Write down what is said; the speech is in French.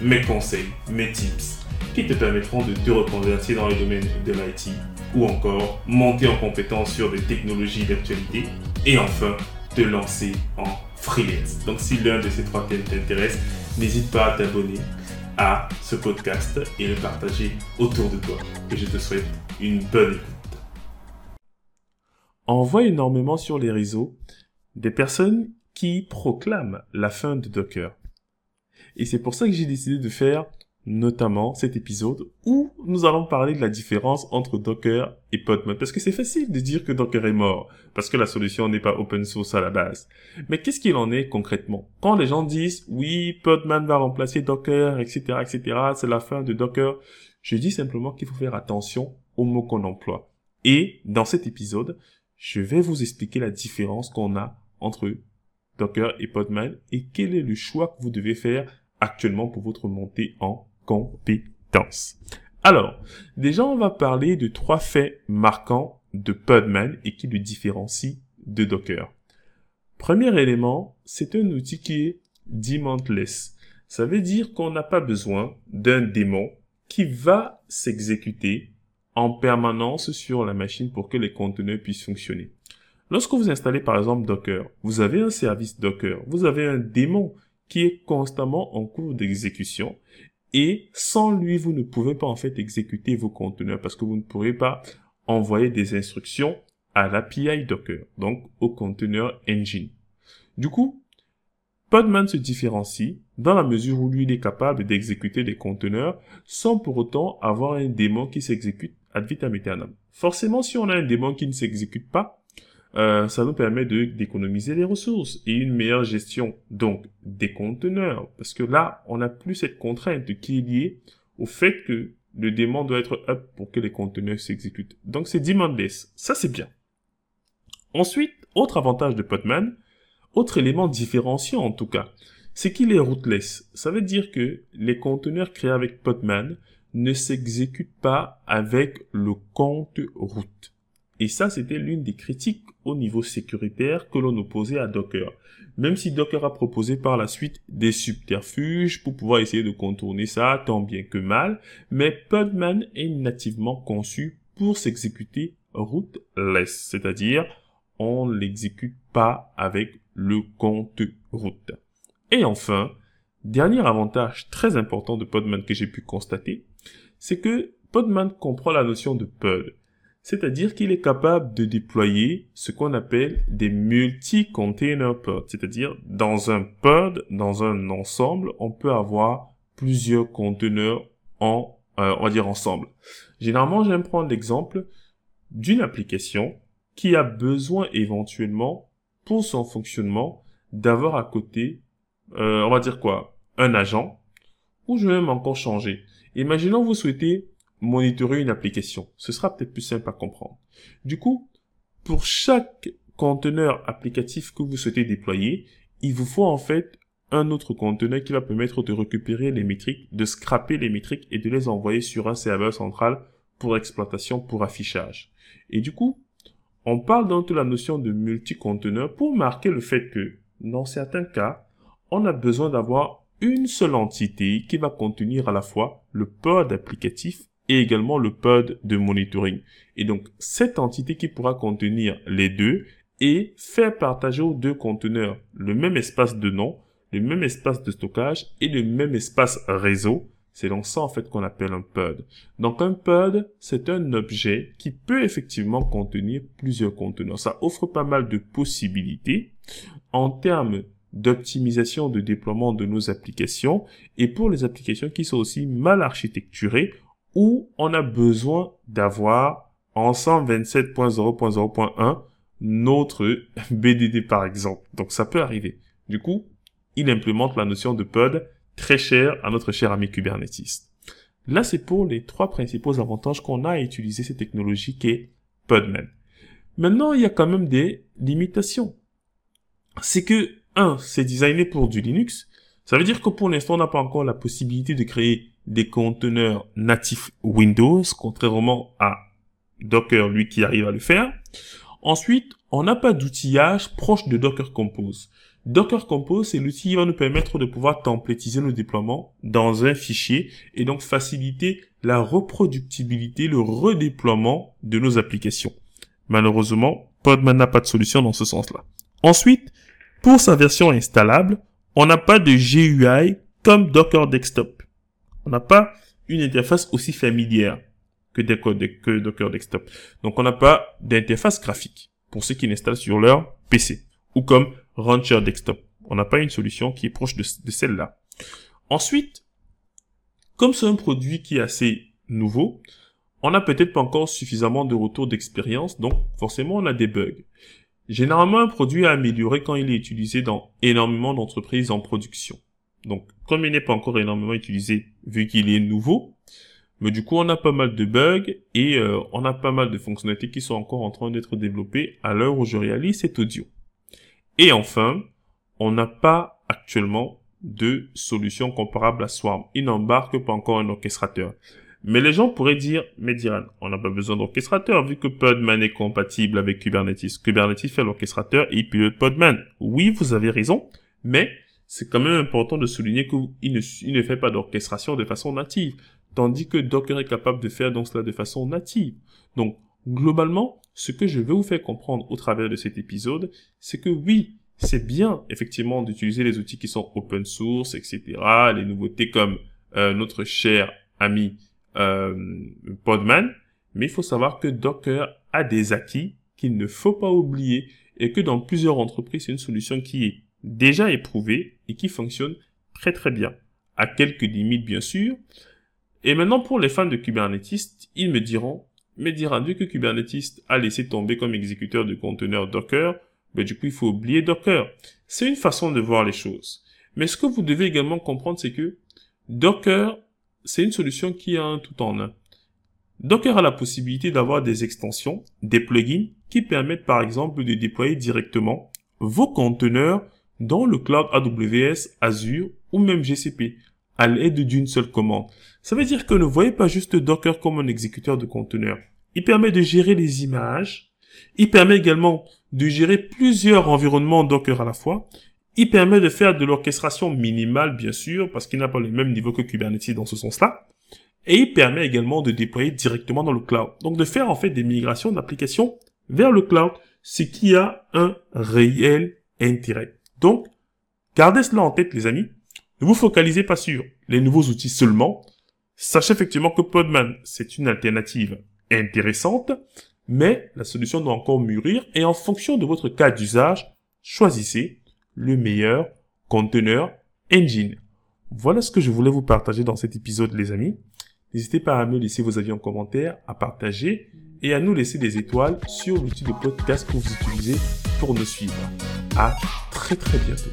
mes conseils, mes tips qui te permettront de te reconvertir dans le domaine de l'IT ou encore monter en compétence sur des technologies d'actualité et enfin te lancer en freelance. Donc si l'un de ces trois thèmes t'intéresse, n'hésite pas à t'abonner à ce podcast et le partager autour de toi. Et je te souhaite une bonne écoute. On voit énormément sur les réseaux des personnes qui proclament la fin de Docker. Et c'est pour ça que j'ai décidé de faire notamment cet épisode où nous allons parler de la différence entre Docker et Podman. Parce que c'est facile de dire que Docker est mort, parce que la solution n'est pas open source à la base. Mais qu'est-ce qu'il en est concrètement? Quand les gens disent, oui, Podman va remplacer Docker, etc., etc., c'est la fin de Docker, je dis simplement qu'il faut faire attention aux mots qu'on emploie. Et dans cet épisode, je vais vous expliquer la différence qu'on a entre Docker et Podman et quel est le choix que vous devez faire actuellement pour votre montée en compétences? Alors, déjà, on va parler de trois faits marquants de Podman et qui le différencient de Docker. Premier élément, c'est un outil qui est demantless. Ça veut dire qu'on n'a pas besoin d'un démon qui va s'exécuter en permanence sur la machine pour que les conteneurs puissent fonctionner. Lorsque vous installez par exemple Docker, vous avez un service Docker, vous avez un démon qui est constamment en cours d'exécution et sans lui, vous ne pouvez pas en fait exécuter vos conteneurs parce que vous ne pourrez pas envoyer des instructions à l'API Docker, donc au conteneur engine. Du coup, Podman se différencie dans la mesure où lui il est capable d'exécuter des conteneurs sans pour autant avoir un démon qui s'exécute ad vitam aeternam. Forcément, si on a un démon qui ne s'exécute pas, euh, ça nous permet d'économiser les ressources et une meilleure gestion donc des conteneurs parce que là on n'a plus cette contrainte qui est liée au fait que le démon doit être up pour que les conteneurs s'exécutent. Donc c'est demandless, ça c'est bien. Ensuite, autre avantage de Podman, autre élément différenciant en tout cas, c'est qu'il est rootless. Ça veut dire que les conteneurs créés avec Podman ne s'exécutent pas avec le compte root. Et ça, c'était l'une des critiques au niveau sécuritaire que l'on opposait à Docker. Même si Docker a proposé par la suite des subterfuges pour pouvoir essayer de contourner ça tant bien que mal, mais Podman est nativement conçu pour s'exécuter rootless, c'est-à-dire on l'exécute pas avec le compte root. Et enfin, dernier avantage très important de Podman que j'ai pu constater, c'est que Podman comprend la notion de pod. C'est-à-dire qu'il est capable de déployer ce qu'on appelle des multi-container pods. C'est-à-dire, dans un pod, dans un ensemble, on peut avoir plusieurs conteneurs en, euh, on va dire ensemble. Généralement, j'aime prendre l'exemple d'une application qui a besoin éventuellement, pour son fonctionnement, d'avoir à côté, euh, on va dire quoi, un agent, ou je vais même encore changer. Imaginons vous souhaitez monitorer une application. Ce sera peut-être plus simple à comprendre. Du coup, pour chaque conteneur applicatif que vous souhaitez déployer, il vous faut en fait un autre conteneur qui va permettre de récupérer les métriques, de scraper les métriques et de les envoyer sur un serveur central pour exploitation, pour affichage. Et du coup, on parle donc de la notion de multi-conteneur pour marquer le fait que, dans certains cas, on a besoin d'avoir une seule entité qui va contenir à la fois le pod applicatif et également le pod de monitoring. Et donc, cette entité qui pourra contenir les deux et faire partager aux deux conteneurs le même espace de nom, le même espace de stockage et le même espace réseau. C'est donc ça en fait qu'on appelle un pod. Donc un pod, c'est un objet qui peut effectivement contenir plusieurs conteneurs. Ça offre pas mal de possibilités en termes d'optimisation de déploiement de nos applications et pour les applications qui sont aussi mal architecturées, où on a besoin d'avoir en 127.0.0.1 notre BDD par exemple. Donc ça peut arriver. Du coup, il implémente la notion de pod très cher à notre cher ami Kubernetes. Là, c'est pour les trois principaux avantages qu'on a à utiliser ces technologies qu'est Podman. Maintenant, il y a quand même des limitations. C'est que, un, c'est designé pour du Linux. Ça veut dire que pour l'instant, on n'a pas encore la possibilité de créer des conteneurs natifs Windows, contrairement à Docker, lui, qui arrive à le faire. Ensuite, on n'a pas d'outillage proche de Docker Compose. Docker Compose, c'est l'outil qui va nous permettre de pouvoir templétiser nos déploiements dans un fichier et donc faciliter la reproductibilité, le redéploiement de nos applications. Malheureusement, Podman n'a pas de solution dans ce sens-là. Ensuite, pour sa version installable, on n'a pas de GUI comme Docker Desktop. On n'a pas une interface aussi familière que, que Docker Desktop. Donc on n'a pas d'interface graphique pour ceux qui l'installent sur leur PC. Ou comme Rancher Desktop. On n'a pas une solution qui est proche de, de celle-là. Ensuite, comme c'est un produit qui est assez nouveau, on n'a peut-être pas encore suffisamment de retour d'expérience, donc forcément on a des bugs. Généralement, un produit est amélioré quand il est utilisé dans énormément d'entreprises en production. Donc, comme il n'est pas encore énormément utilisé, vu qu'il est nouveau, mais du coup, on a pas mal de bugs et euh, on a pas mal de fonctionnalités qui sont encore en train d'être développées à l'heure où je réalise cet audio. Et enfin, on n'a pas actuellement de solution comparable à Swarm. Il n'embarque pas encore un orchestrateur. Mais les gens pourraient dire, mais Diran, on n'a pas besoin d'orchestrateur vu que Podman est compatible avec Kubernetes. Kubernetes fait l'orchestrateur et il pilote Podman. Oui, vous avez raison, mais c'est quand même important de souligner qu'il ne, fait pas d'orchestration de façon native, tandis que Docker est capable de faire donc cela de façon native. Donc, globalement, ce que je veux vous faire comprendre au travers de cet épisode, c'est que oui, c'est bien effectivement d'utiliser les outils qui sont open source, etc., les nouveautés comme euh, notre cher ami euh, Podman, mais il faut savoir que Docker a des acquis qu'il ne faut pas oublier et que dans plusieurs entreprises, c'est une solution qui est déjà éprouvée et qui fonctionne très très bien, à quelques limites bien sûr. Et maintenant pour les fans de Kubernetes, ils me diront, mais dira vu que Kubernetes a laissé tomber comme exécuteur de conteneurs Docker, ben du coup il faut oublier Docker. C'est une façon de voir les choses. Mais ce que vous devez également comprendre, c'est que Docker c'est une solution qui a un tout en un. Docker a la possibilité d'avoir des extensions, des plugins qui permettent par exemple de déployer directement vos conteneurs dans le cloud AWS, Azure ou même GCP à l'aide d'une seule commande. Ça veut dire que ne voyez pas juste Docker comme un exécuteur de conteneurs. Il permet de gérer les images. Il permet également de gérer plusieurs environnements Docker à la fois. Il permet de faire de l'orchestration minimale, bien sûr, parce qu'il n'a pas le même niveau que Kubernetes dans ce sens-là. Et il permet également de déployer directement dans le cloud. Donc de faire en fait des migrations d'applications vers le cloud, ce qui a un réel intérêt. Donc, gardez cela en tête, les amis. Ne vous focalisez pas sur les nouveaux outils seulement. Sachez effectivement que Podman, c'est une alternative intéressante, mais la solution doit encore mûrir et en fonction de votre cas d'usage, choisissez le meilleur conteneur engine. Voilà ce que je voulais vous partager dans cet épisode, les amis. N'hésitez pas à me laisser vos avis en commentaire, à partager et à nous laisser des étoiles sur l'outil de podcast que vous utilisez pour nous suivre. À très très bientôt.